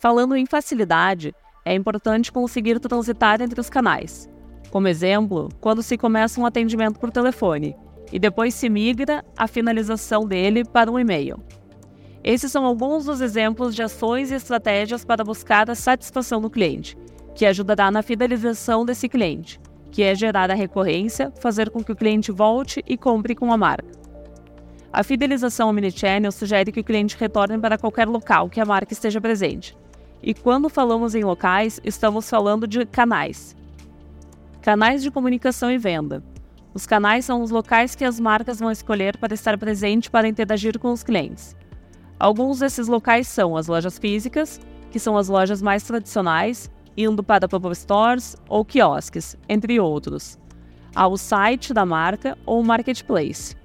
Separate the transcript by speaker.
Speaker 1: Falando em facilidade, é importante conseguir transitar entre os canais. Como exemplo, quando se começa um atendimento por telefone e depois se migra a finalização dele para um e-mail. Esses são alguns dos exemplos de ações e estratégias para buscar a satisfação do cliente, que ajudará na fidelização desse cliente, que é gerar a recorrência, fazer com que o cliente volte e compre com a marca. A fidelização omnichannel sugere que o cliente retorne para qualquer local que a marca esteja presente. E quando falamos em locais, estamos falando de canais. Canais de comunicação e venda. Os canais são os locais que as marcas vão escolher para estar presente para interagir com os clientes. Alguns desses locais são as lojas físicas, que são as lojas mais tradicionais, indo para pop-up stores ou quiosques, entre outros, ao site da marca ou marketplace.